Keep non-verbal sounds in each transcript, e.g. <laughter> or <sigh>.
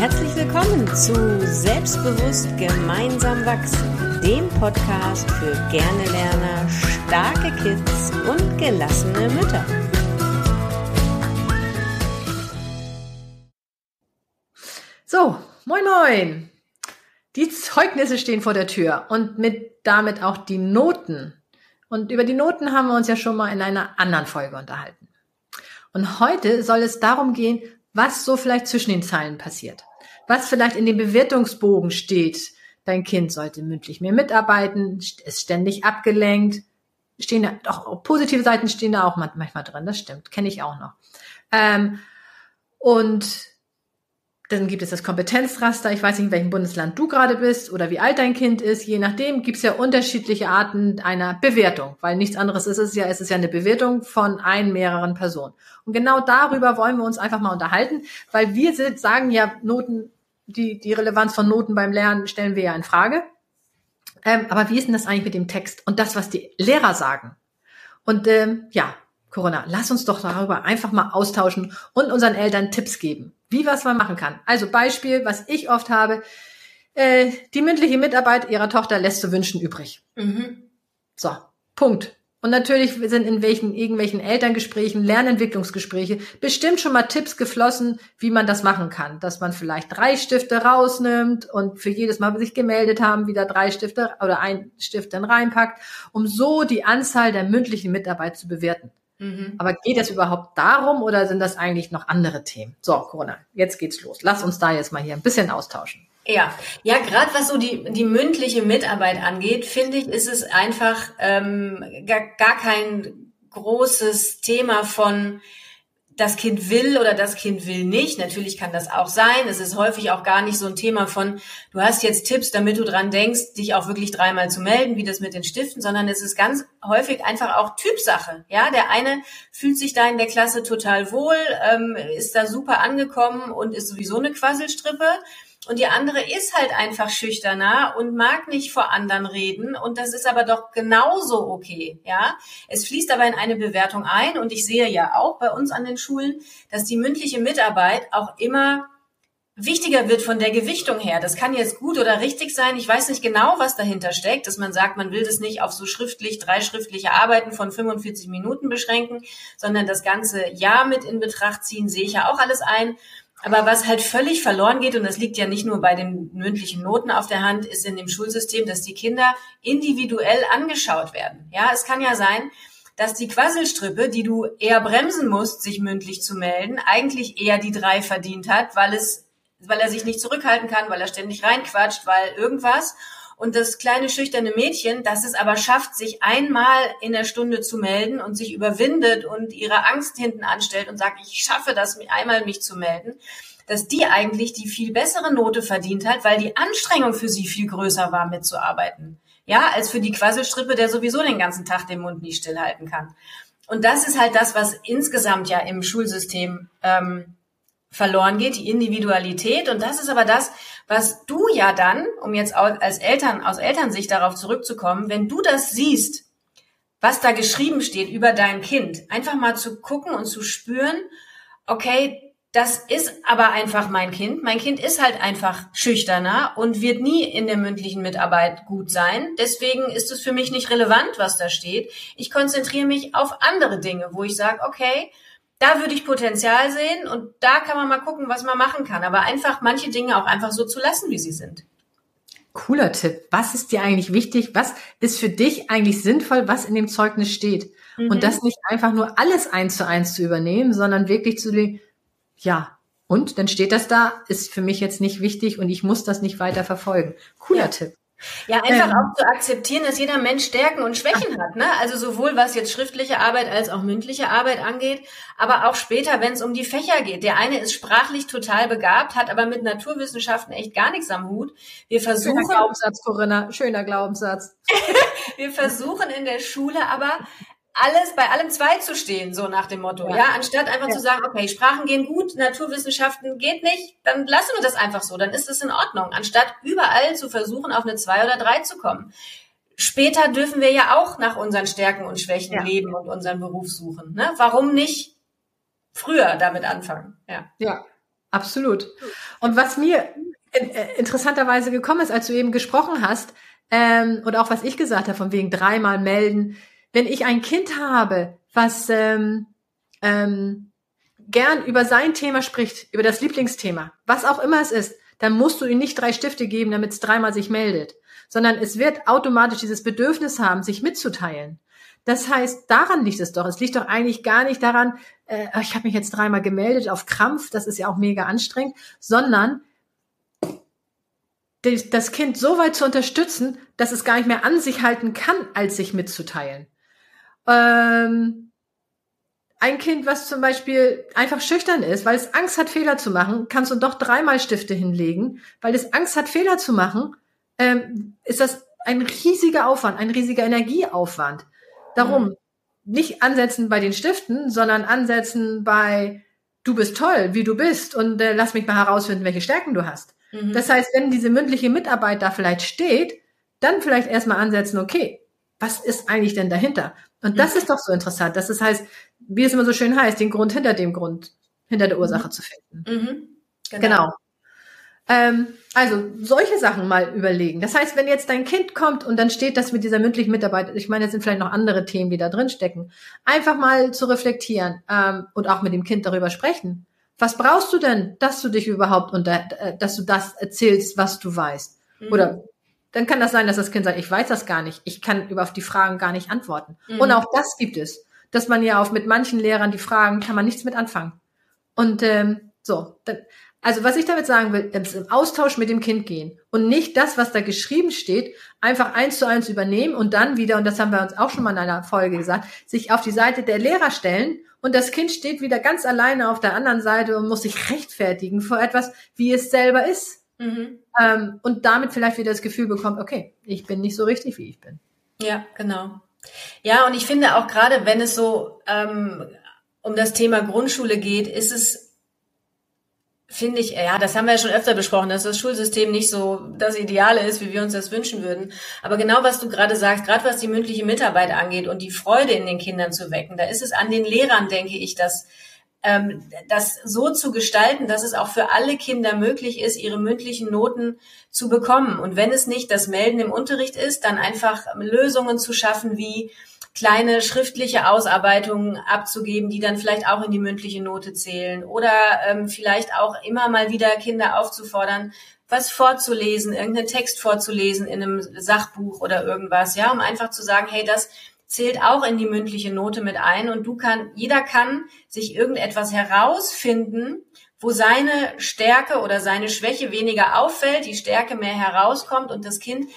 Herzlich willkommen zu Selbstbewusst gemeinsam wachsen, dem Podcast für gerne Lerner, starke Kids und gelassene Mütter. So, moin moin. Die Zeugnisse stehen vor der Tür und mit damit auch die Noten. Und über die Noten haben wir uns ja schon mal in einer anderen Folge unterhalten. Und heute soll es darum gehen, was so vielleicht zwischen den Zeilen passiert. Was vielleicht in dem Bewertungsbogen steht. Dein Kind sollte mündlich mehr mitarbeiten, ist ständig abgelenkt. Stehen da, doch, positive Seiten stehen da auch manchmal drin, das stimmt, kenne ich auch noch. Ähm, und dann gibt es das Kompetenzraster. Ich weiß nicht, in welchem Bundesland du gerade bist oder wie alt dein Kind ist. Je nachdem gibt es ja unterschiedliche Arten einer Bewertung, weil nichts anderes ist es ja. Es ist ja eine Bewertung von ein, mehreren Personen. Und genau darüber wollen wir uns einfach mal unterhalten, weil wir sind, sagen ja Noten, die, die Relevanz von Noten beim Lernen stellen wir ja in Frage. Ähm, aber wie ist denn das eigentlich mit dem Text und das, was die Lehrer sagen? Und ähm, ja, Corona, lass uns doch darüber einfach mal austauschen und unseren Eltern Tipps geben, wie was man machen kann. Also Beispiel, was ich oft habe, äh, die mündliche Mitarbeit ihrer Tochter lässt zu wünschen übrig. Mhm. So, Punkt. Und natürlich sind in welchen, irgendwelchen Elterngesprächen, Lernentwicklungsgespräche bestimmt schon mal Tipps geflossen, wie man das machen kann. Dass man vielleicht drei Stifte rausnimmt und für jedes Mal, sich gemeldet haben, wieder drei Stifte oder ein Stift dann reinpackt, um so die Anzahl der mündlichen Mitarbeit zu bewerten. Mhm. Aber geht es überhaupt darum oder sind das eigentlich noch andere Themen? So, Corona, jetzt geht's los. Lass uns da jetzt mal hier ein bisschen austauschen. Ja, ja, gerade was so die, die mündliche Mitarbeit angeht, finde ich, ist es einfach ähm, gar, gar kein großes Thema von das Kind will oder das Kind will nicht. Natürlich kann das auch sein. Es ist häufig auch gar nicht so ein Thema von, du hast jetzt Tipps, damit du dran denkst, dich auch wirklich dreimal zu melden, wie das mit den Stiften, sondern es ist ganz häufig einfach auch Typsache. Ja, der eine fühlt sich da in der Klasse total wohl, ähm, ist da super angekommen und ist sowieso eine Quasselstrippe. Und die andere ist halt einfach schüchterner und mag nicht vor anderen reden. Und das ist aber doch genauso okay, ja. Es fließt aber in eine Bewertung ein. Und ich sehe ja auch bei uns an den Schulen, dass die mündliche Mitarbeit auch immer wichtiger wird von der Gewichtung her. Das kann jetzt gut oder richtig sein. Ich weiß nicht genau, was dahinter steckt, dass man sagt, man will das nicht auf so schriftlich, drei schriftliche Arbeiten von 45 Minuten beschränken, sondern das ganze Jahr mit in Betracht ziehen, sehe ich ja auch alles ein. Aber was halt völlig verloren geht, und das liegt ja nicht nur bei den mündlichen Noten auf der Hand, ist in dem Schulsystem, dass die Kinder individuell angeschaut werden. Ja, es kann ja sein, dass die Quasselstrippe, die du eher bremsen musst, sich mündlich zu melden, eigentlich eher die drei verdient hat, weil es, weil er sich nicht zurückhalten kann, weil er ständig reinquatscht, weil irgendwas. Und das kleine schüchterne Mädchen, das es aber schafft, sich einmal in der Stunde zu melden und sich überwindet und ihre Angst hinten anstellt und sagt, ich schaffe das, einmal mich zu melden, dass die eigentlich die viel bessere Note verdient hat, weil die Anstrengung für sie viel größer war, mitzuarbeiten. Ja, als für die Quasselstrippe, der sowieso den ganzen Tag den Mund nie stillhalten kann. Und das ist halt das, was insgesamt ja im Schulsystem ähm, verloren geht, die Individualität. Und das ist aber das, was du ja dann, um jetzt als Eltern, aus Elternsicht darauf zurückzukommen, wenn du das siehst, was da geschrieben steht über dein Kind, einfach mal zu gucken und zu spüren, okay, das ist aber einfach mein Kind. Mein Kind ist halt einfach schüchterner und wird nie in der mündlichen Mitarbeit gut sein. Deswegen ist es für mich nicht relevant, was da steht. Ich konzentriere mich auf andere Dinge, wo ich sage, okay, da würde ich Potenzial sehen und da kann man mal gucken, was man machen kann. Aber einfach manche Dinge auch einfach so zu lassen, wie sie sind. Cooler Tipp. Was ist dir eigentlich wichtig? Was ist für dich eigentlich sinnvoll, was in dem Zeugnis steht? Mhm. Und das nicht einfach nur alles eins zu eins zu übernehmen, sondern wirklich zu den, ja, und dann steht das da, ist für mich jetzt nicht wichtig und ich muss das nicht weiter verfolgen. Cooler ja. Tipp. Ja, einfach ähm, auch zu akzeptieren, dass jeder Mensch Stärken und Schwächen hat, ne? Also sowohl was jetzt schriftliche Arbeit als auch mündliche Arbeit angeht, aber auch später, wenn es um die Fächer geht. Der eine ist sprachlich total begabt, hat aber mit Naturwissenschaften echt gar nichts am Hut. Wir versuchen schöner Glaubenssatz, Corinna, schöner Glaubenssatz. <laughs> wir versuchen in der Schule aber alles bei allem zwei zu stehen, so nach dem Motto, ja, ja? anstatt einfach ja. zu sagen, okay, Sprachen gehen gut, Naturwissenschaften geht nicht, dann lassen wir das einfach so, dann ist es in Ordnung, anstatt überall zu versuchen, auf eine zwei oder drei zu kommen. Später dürfen wir ja auch nach unseren Stärken und Schwächen ja. leben und unseren Beruf suchen. Ne? Warum nicht früher damit anfangen? Ja. ja. absolut. Und was mir äh, interessanterweise gekommen ist, als du eben gesprochen hast, ähm, und auch was ich gesagt habe, von wegen dreimal melden, wenn ich ein Kind habe, was ähm, ähm, gern über sein Thema spricht, über das Lieblingsthema, was auch immer es ist, dann musst du ihm nicht drei Stifte geben, damit es dreimal sich meldet, sondern es wird automatisch dieses Bedürfnis haben, sich mitzuteilen. Das heißt, daran liegt es doch. Es liegt doch eigentlich gar nicht daran, äh, ich habe mich jetzt dreimal gemeldet auf Krampf, das ist ja auch mega anstrengend, sondern das Kind so weit zu unterstützen, dass es gar nicht mehr an sich halten kann, als sich mitzuteilen. Ähm, ein Kind, was zum Beispiel einfach schüchtern ist, weil es Angst hat, Fehler zu machen, kannst du doch dreimal Stifte hinlegen, weil es Angst hat, Fehler zu machen, ähm, ist das ein riesiger Aufwand, ein riesiger Energieaufwand. Darum mhm. nicht ansetzen bei den Stiften, sondern ansetzen bei du bist toll, wie du bist und äh, lass mich mal herausfinden, welche Stärken du hast. Mhm. Das heißt, wenn diese mündliche Mitarbeit da vielleicht steht, dann vielleicht erstmal ansetzen, okay, was ist eigentlich denn dahinter? Und das mhm. ist doch so interessant. dass es heißt, wie es immer so schön heißt, den Grund hinter dem Grund, hinter der Ursache mhm. zu finden. Mhm. Genau. genau. Ähm, also solche Sachen mal überlegen. Das heißt, wenn jetzt dein Kind kommt und dann steht das mit dieser mündlichen Mitarbeit, ich meine, es sind vielleicht noch andere Themen, die da drin stecken, einfach mal zu reflektieren ähm, und auch mit dem Kind darüber sprechen. Was brauchst du denn, dass du dich überhaupt unter, äh, dass du das erzählst, was du weißt? Mhm. Oder dann kann das sein, dass das Kind sagt, ich weiß das gar nicht, ich kann über auf die Fragen gar nicht antworten. Mhm. Und auch das gibt es, dass man ja auch mit manchen Lehrern die Fragen kann man nichts mit anfangen. Und ähm, so, dann, also was ich damit sagen will, ist im Austausch mit dem Kind gehen und nicht das, was da geschrieben steht, einfach eins zu eins übernehmen und dann wieder, und das haben wir uns auch schon mal in einer Folge gesagt, sich auf die Seite der Lehrer stellen und das Kind steht wieder ganz alleine auf der anderen Seite und muss sich rechtfertigen vor etwas, wie es selber ist. Mhm. Ähm, und damit vielleicht wieder das Gefühl bekommt, okay, ich bin nicht so richtig, wie ich bin. Ja, genau. Ja, und ich finde auch gerade, wenn es so ähm, um das Thema Grundschule geht, ist es finde ich, ja, das haben wir ja schon öfter besprochen, dass das Schulsystem nicht so das Ideale ist, wie wir uns das wünschen würden. Aber genau was du gerade sagst, gerade was die mündliche Mitarbeit angeht und die Freude in den Kindern zu wecken, da ist es an den Lehrern, denke ich, dass das so zu gestalten, dass es auch für alle Kinder möglich ist, ihre mündlichen Noten zu bekommen. Und wenn es nicht das Melden im Unterricht ist, dann einfach Lösungen zu schaffen, wie kleine schriftliche Ausarbeitungen abzugeben, die dann vielleicht auch in die mündliche Note zählen oder ähm, vielleicht auch immer mal wieder Kinder aufzufordern, was vorzulesen, irgendeinen Text vorzulesen in einem Sachbuch oder irgendwas, ja, um einfach zu sagen, hey, das zählt auch in die mündliche Note mit ein. Und du kann, jeder kann sich irgendetwas herausfinden, wo seine Stärke oder seine Schwäche weniger auffällt, die Stärke mehr herauskommt und das Kind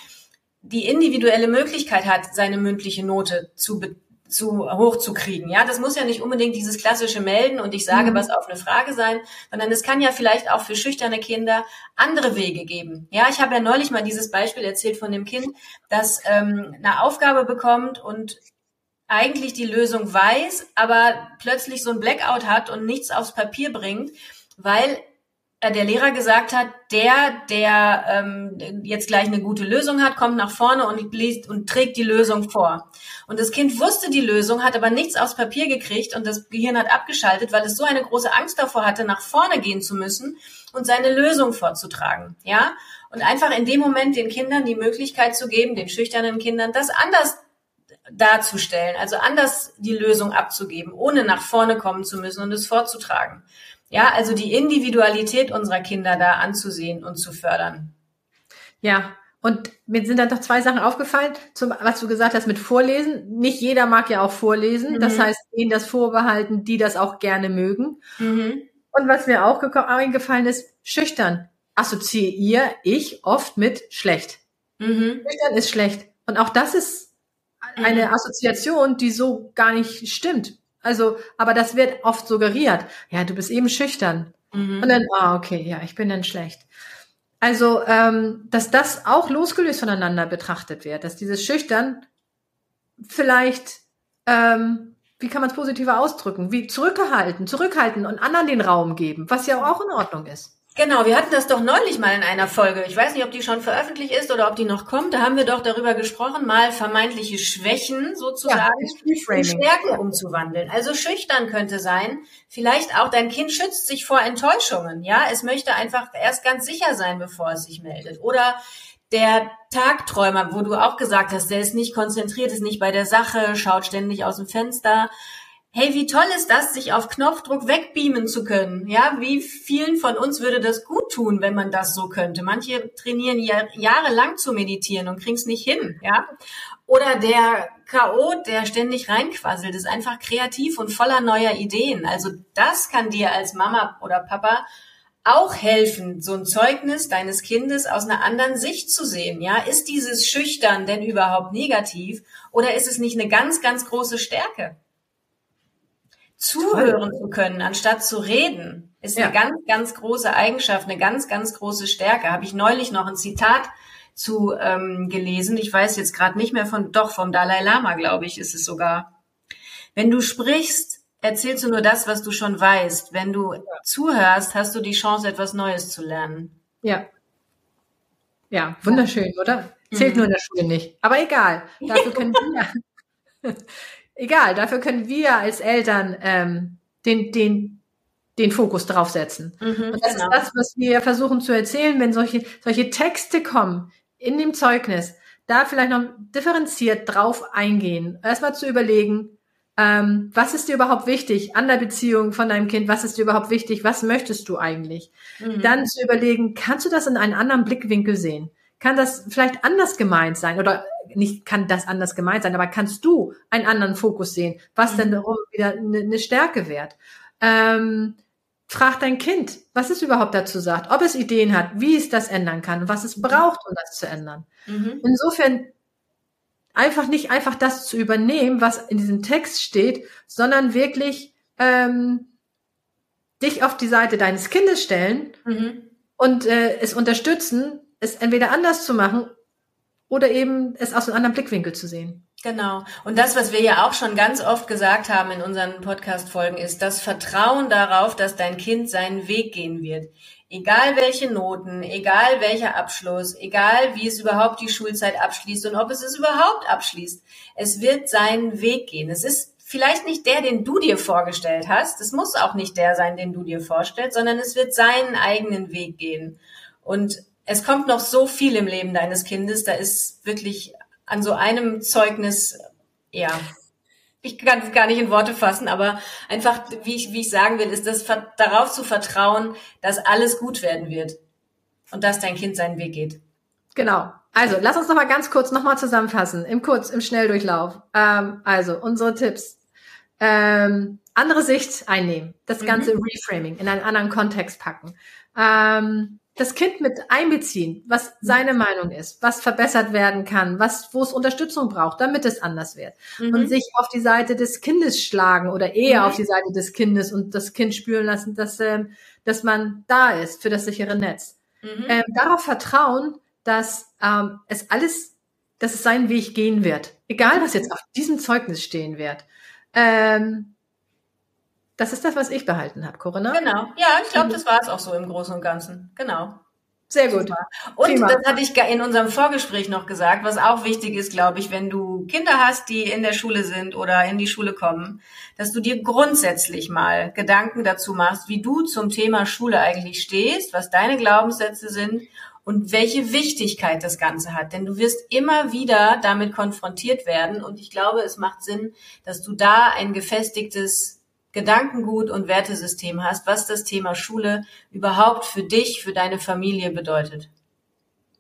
die individuelle Möglichkeit hat, seine mündliche Note zu, zu hoch zu kriegen. Ja, das muss ja nicht unbedingt dieses klassische Melden und ich sage mhm. was auf eine Frage sein, sondern es kann ja vielleicht auch für schüchterne Kinder andere Wege geben. Ja, ich habe ja neulich mal dieses Beispiel erzählt von dem Kind, das ähm, eine Aufgabe bekommt und eigentlich die Lösung weiß, aber plötzlich so ein Blackout hat und nichts aufs Papier bringt, weil der Lehrer gesagt hat, der, der ähm, jetzt gleich eine gute Lösung hat, kommt nach vorne und liest und trägt die Lösung vor. Und das Kind wusste die Lösung, hat aber nichts aufs Papier gekriegt und das Gehirn hat abgeschaltet, weil es so eine große Angst davor hatte, nach vorne gehen zu müssen und seine Lösung vorzutragen. Ja? Und einfach in dem Moment den Kindern die Möglichkeit zu geben, den schüchternen Kindern, das anders darzustellen, also anders die Lösung abzugeben, ohne nach vorne kommen zu müssen und es vorzutragen. Ja, also die Individualität unserer Kinder da anzusehen und zu fördern. Ja, und mir sind dann doch zwei Sachen aufgefallen, zum, was du gesagt hast mit Vorlesen. Nicht jeder mag ja auch vorlesen. Mhm. Das heißt, ihnen das vorbehalten, die das auch gerne mögen. Mhm. Und was mir auch eingefallen ist, schüchtern assoziiere ich oft mit schlecht. Mhm. Schüchtern ist schlecht. Und auch das ist eine mhm. Assoziation, die so gar nicht stimmt. Also, aber das wird oft suggeriert. Ja, du bist eben schüchtern. Mhm. Und dann, ah, okay, ja, ich bin dann schlecht. Also, ähm, dass das auch losgelöst voneinander betrachtet wird, dass dieses Schüchtern vielleicht, ähm, wie kann man es positiver ausdrücken, wie zurückgehalten, zurückhalten und anderen den Raum geben, was ja auch in Ordnung ist. Genau, wir hatten das doch neulich mal in einer Folge. Ich weiß nicht, ob die schon veröffentlicht ist oder ob die noch kommt. Da haben wir doch darüber gesprochen, mal vermeintliche Schwächen sozusagen ja, in Stärken umzuwandeln. Also schüchtern könnte sein. Vielleicht auch dein Kind schützt sich vor Enttäuschungen. Ja, es möchte einfach erst ganz sicher sein, bevor es sich meldet. Oder der Tagträumer, wo du auch gesagt hast, der ist nicht konzentriert, ist nicht bei der Sache, schaut ständig aus dem Fenster hey, wie toll ist das, sich auf Knopfdruck wegbeamen zu können? Ja, wie vielen von uns würde das gut tun, wenn man das so könnte? Manche trainieren ja, jahrelang zu meditieren und kriegen es nicht hin, ja? Oder der K.O., der ständig reinquasselt, ist einfach kreativ und voller neuer Ideen. Also das kann dir als Mama oder Papa auch helfen, so ein Zeugnis deines Kindes aus einer anderen Sicht zu sehen. Ja, ist dieses Schüchtern denn überhaupt negativ oder ist es nicht eine ganz, ganz große Stärke? Zuhören Toll. zu können, anstatt zu reden, ist ja. eine ganz, ganz große Eigenschaft, eine ganz, ganz große Stärke. Habe ich neulich noch ein Zitat zu ähm, gelesen. Ich weiß jetzt gerade nicht mehr von, doch vom Dalai Lama, glaube ich, ist es sogar. Wenn du sprichst, erzählst du nur das, was du schon weißt. Wenn du zuhörst, hast du die Chance, etwas Neues zu lernen. Ja. Ja, wunderschön, oder? Zählt mhm. nur in der Schule nicht. Aber egal. Dafür können wir, <laughs> <laughs> egal, dafür können wir als Eltern ähm, den, den, den Fokus draufsetzen. Mhm, und das genau. ist das, was wir versuchen zu erzählen, wenn solche, solche Texte kommen in dem Zeugnis, da vielleicht noch differenziert drauf eingehen. Erstmal zu überlegen, ähm, was ist dir überhaupt wichtig an der Beziehung von deinem Kind? Was ist dir überhaupt wichtig? Was möchtest du eigentlich? Mhm. Dann zu überlegen, kannst du das in einen anderen Blickwinkel sehen? Kann das vielleicht anders gemeint sein oder nicht kann das anders gemeint sein, aber kannst du einen anderen Fokus sehen, was mhm. denn darum wieder eine, eine Stärke wert? Ähm, frag dein Kind, was es überhaupt dazu sagt, ob es Ideen hat, wie es das ändern kann, was es braucht, um das zu ändern. Mhm. Insofern einfach nicht einfach das zu übernehmen, was in diesem Text steht, sondern wirklich ähm, dich auf die Seite deines Kindes stellen mhm. und äh, es unterstützen, es entweder anders zu machen oder eben es aus einem anderen Blickwinkel zu sehen. Genau. Und das, was wir ja auch schon ganz oft gesagt haben in unseren Podcast-Folgen, ist das Vertrauen darauf, dass dein Kind seinen Weg gehen wird. Egal welche Noten, egal welcher Abschluss, egal wie es überhaupt die Schulzeit abschließt und ob es es überhaupt abschließt. Es wird seinen Weg gehen. Es ist vielleicht nicht der, den du dir vorgestellt hast. Es muss auch nicht der sein, den du dir vorstellst, sondern es wird seinen eigenen Weg gehen. Und es kommt noch so viel im Leben deines Kindes, da ist wirklich an so einem Zeugnis, ja, ich kann es gar nicht in Worte fassen, aber einfach, wie ich, wie ich sagen will, ist das darauf zu vertrauen, dass alles gut werden wird und dass dein Kind seinen Weg geht. Genau. Also, lass uns noch mal ganz kurz noch mal zusammenfassen, im Kurz, im Schnelldurchlauf. Ähm, also, unsere Tipps. Ähm, andere Sicht einnehmen, das ganze mhm. Reframing in einen anderen Kontext packen. Ähm, das Kind mit einbeziehen, was seine Meinung ist, was verbessert werden kann, was, wo es Unterstützung braucht, damit es anders wird. Mhm. Und sich auf die Seite des Kindes schlagen oder eher mhm. auf die Seite des Kindes und das Kind spüren lassen, dass, ähm, dass man da ist für das sichere Netz. Mhm. Ähm, darauf vertrauen, dass ähm, es alles, dass es seinen Weg gehen wird. Egal, was jetzt auf diesem Zeugnis stehen wird. Ähm, das ist das, was ich behalten habe, Corinna. Genau. Ja, ich glaube, das war es auch so im Großen und Ganzen. Genau. Sehr gut. Super. Und Prima. das hatte ich in unserem Vorgespräch noch gesagt, was auch wichtig ist, glaube ich, wenn du Kinder hast, die in der Schule sind oder in die Schule kommen, dass du dir grundsätzlich mal Gedanken dazu machst, wie du zum Thema Schule eigentlich stehst, was deine Glaubenssätze sind und welche Wichtigkeit das Ganze hat. Denn du wirst immer wieder damit konfrontiert werden und ich glaube, es macht Sinn, dass du da ein gefestigtes Gedankengut und Wertesystem hast, was das Thema Schule überhaupt für dich, für deine Familie bedeutet.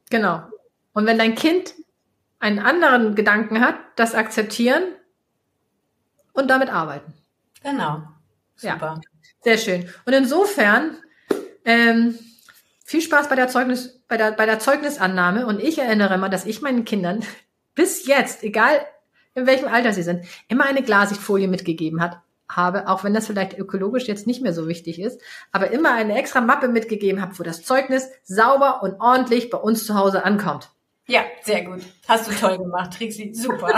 Genau. Und wenn dein Kind einen anderen Gedanken hat, das akzeptieren und damit arbeiten. Genau. Super. Ja, sehr schön. Und insofern ähm, viel Spaß bei der Zeugnis, bei der, bei der Zeugnisannahme. Und ich erinnere mal, dass ich meinen Kindern <laughs> bis jetzt, egal in welchem Alter sie sind, immer eine Glasichtfolie mitgegeben hat, habe, auch wenn das vielleicht ökologisch jetzt nicht mehr so wichtig ist, aber immer eine extra Mappe mitgegeben habe, wo das Zeugnis sauber und ordentlich bei uns zu Hause ankommt. Ja, sehr gut. Hast du toll gemacht, Trixie. Super. <laughs>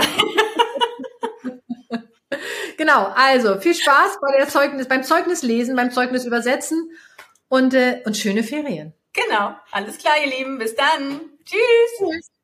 genau, also viel Spaß bei der Zeugnis, beim Zeugnis lesen, beim Zeugnis übersetzen und, äh, und schöne Ferien. Genau. Alles klar, ihr Lieben. Bis dann. Tschüss. Tschüss.